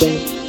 Wednesday.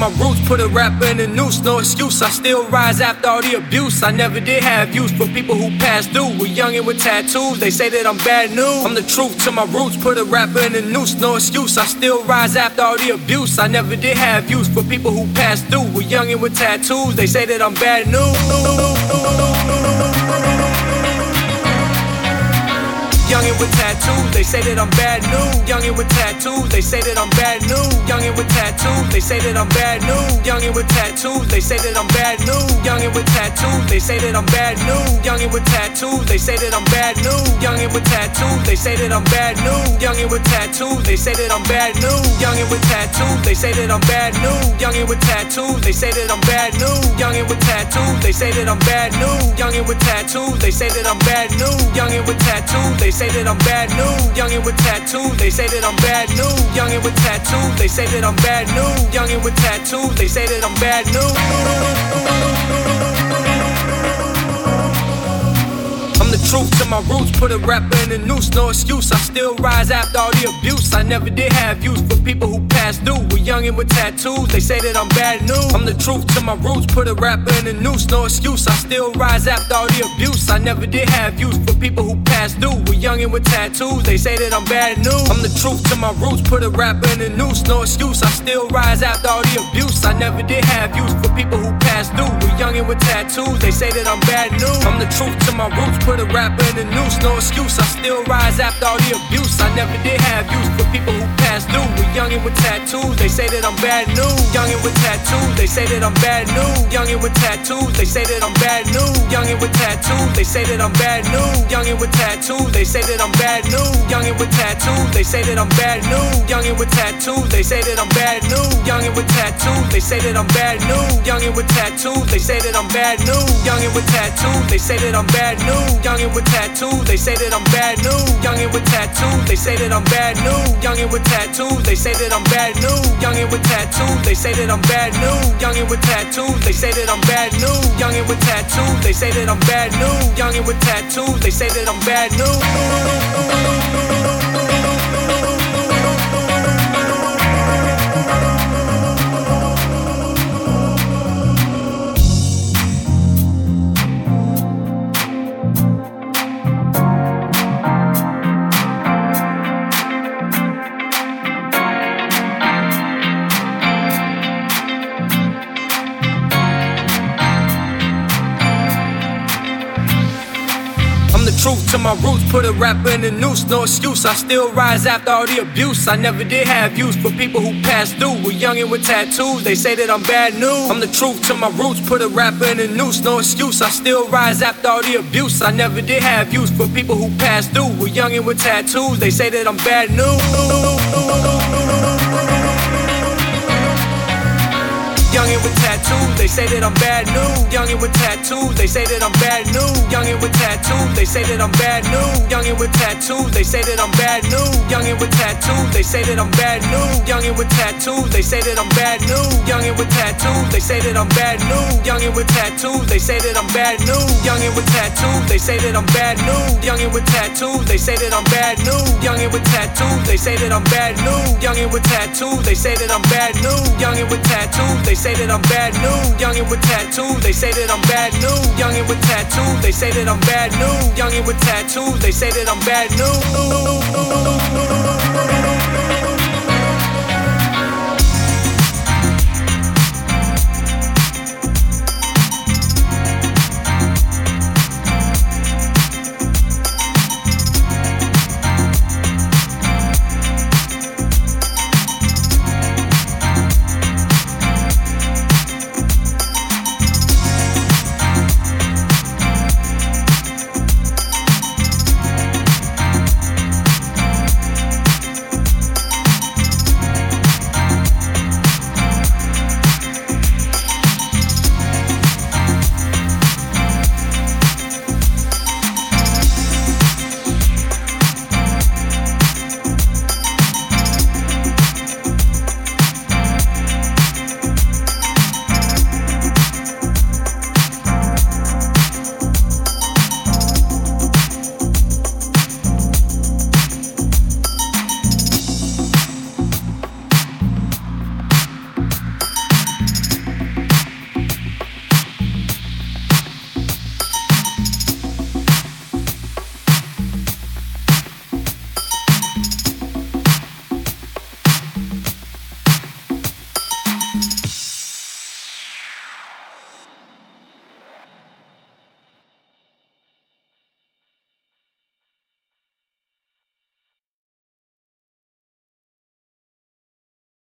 My roots, put a rapper in the noose, no excuse. I still rise after all the abuse. I never did have use for people who passed through. We're young and with tattoos, they say that I'm bad news. I'm the truth to my roots, put a rapper in the noose, no excuse. I still rise after all the abuse. I never did have use for people who passed through. We're young and with tattoos, they say that I'm bad news. With tattoos, they say that I'm bad news. Youngin' with tattoos, they say that I'm bad news. Youngin' with tattoos, they say that I'm bad news. Youngin' with tattoos, they say that I'm bad news. Youngin' with tattoos, they say that I'm bad news. Youngin' with tattoos, they say that I'm bad news. Youngin' with tattoos, they say that I'm bad news. Youngin' with tattoos, they say that I'm bad news. Youngin' with tattoos, they say that I'm bad news. Youngin' with tattoos, they say that I'm bad news. Youngin' with tattoos, they say that I'm bad news. Youngin' with tattoos, they say that I'm bad news. Youngin' with tattoos, they say that I'm bad news. Youngin' with tattoos, they say that I'm bad news. Youngin' with tattoos, they say that I'm bad news. Youngin' with tattoos, they say that I'm bad news truth to my roots, put a rapper in the noose, no excuse. I still rise after all the abuse. I never did have use for people who passed through. We're young and with tattoos, they say that I'm bad news. I'm the truth to my roots, put a rapper in the noose, no excuse. I still rise after all the abuse. I never did have use for people who passed through. We're young and with tattoos, they say that I'm bad news. I'm the truth to my roots, put a rapper in the noose, no excuse. I still rise after all the abuse. I never did have use for people who passed through. We're young and with tattoos, they say that I'm bad news. I'm the truth to my roots, put a rapper in the noose, no excuse. I still rise after all the abuse. I never did have use for people who passed through. We're young and with tattoos, they say that I'm bad news. Young and with tattoos, they say that I'm bad news. Young and with tattoos, they say that I'm bad news. Young and with tattoos, they say that I'm bad news. Young and with tattoos, they say that I'm bad news. Young and with tattoos, they say that I'm bad news. Young and with tattoos, they say that I'm bad news. Young and with tattoos, they say that I'm bad news. Young and with tattoos, they say that I'm bad news. Young and with tattoos, they say that I'm bad news. Young and with tattoos, they say that I'm bad news. Young and with tattoos, they say that I'm bad news. Young and with tattoos, they say that I'm bad news. Young and with tattoos, they say that I'm bad news. Young and with tattoos, they say that I'm bad news. Young and with tattoos, they say that I'm bad news. Young and with tattoos, they say that I'm bad news. To my roots, put a rapper in the noose, no excuse. I still rise after all the abuse. I never did have use for people who passed through. We're young and with tattoos, they say that I'm bad news. I'm the truth to my roots, put a rapper in the noose, no excuse. I still rise after all the abuse. I never did have use for people who passed through. We're young and with tattoos, they say that I'm bad news. Young and with tattoos, they say that I'm bad news. Young and with tattoos, they say that I'm bad news. Young and with tattoos, they say that I'm bad news. Young and with tattoos, they say that I'm bad news. Young and with tattoos, they say that I'm bad news. Young and with tattoos, they say that I'm bad news. Young and with tattoos, they say that I'm bad news. Young and with tattoos, they say that I'm bad news. Young and with tattoos, they say that I'm bad news. Young and with tattoos, they say that I'm bad news. Young and with tattoos, they say that I'm bad news. Young and with tattoos, they say that I'm bad news. Young and with tattoos, they say that I'm bad news. Young and with tattoos, they say that I'm bad news. Young and with tattoos, they say that I'm bad news. Young and with tattoos, they say that I'm bad news.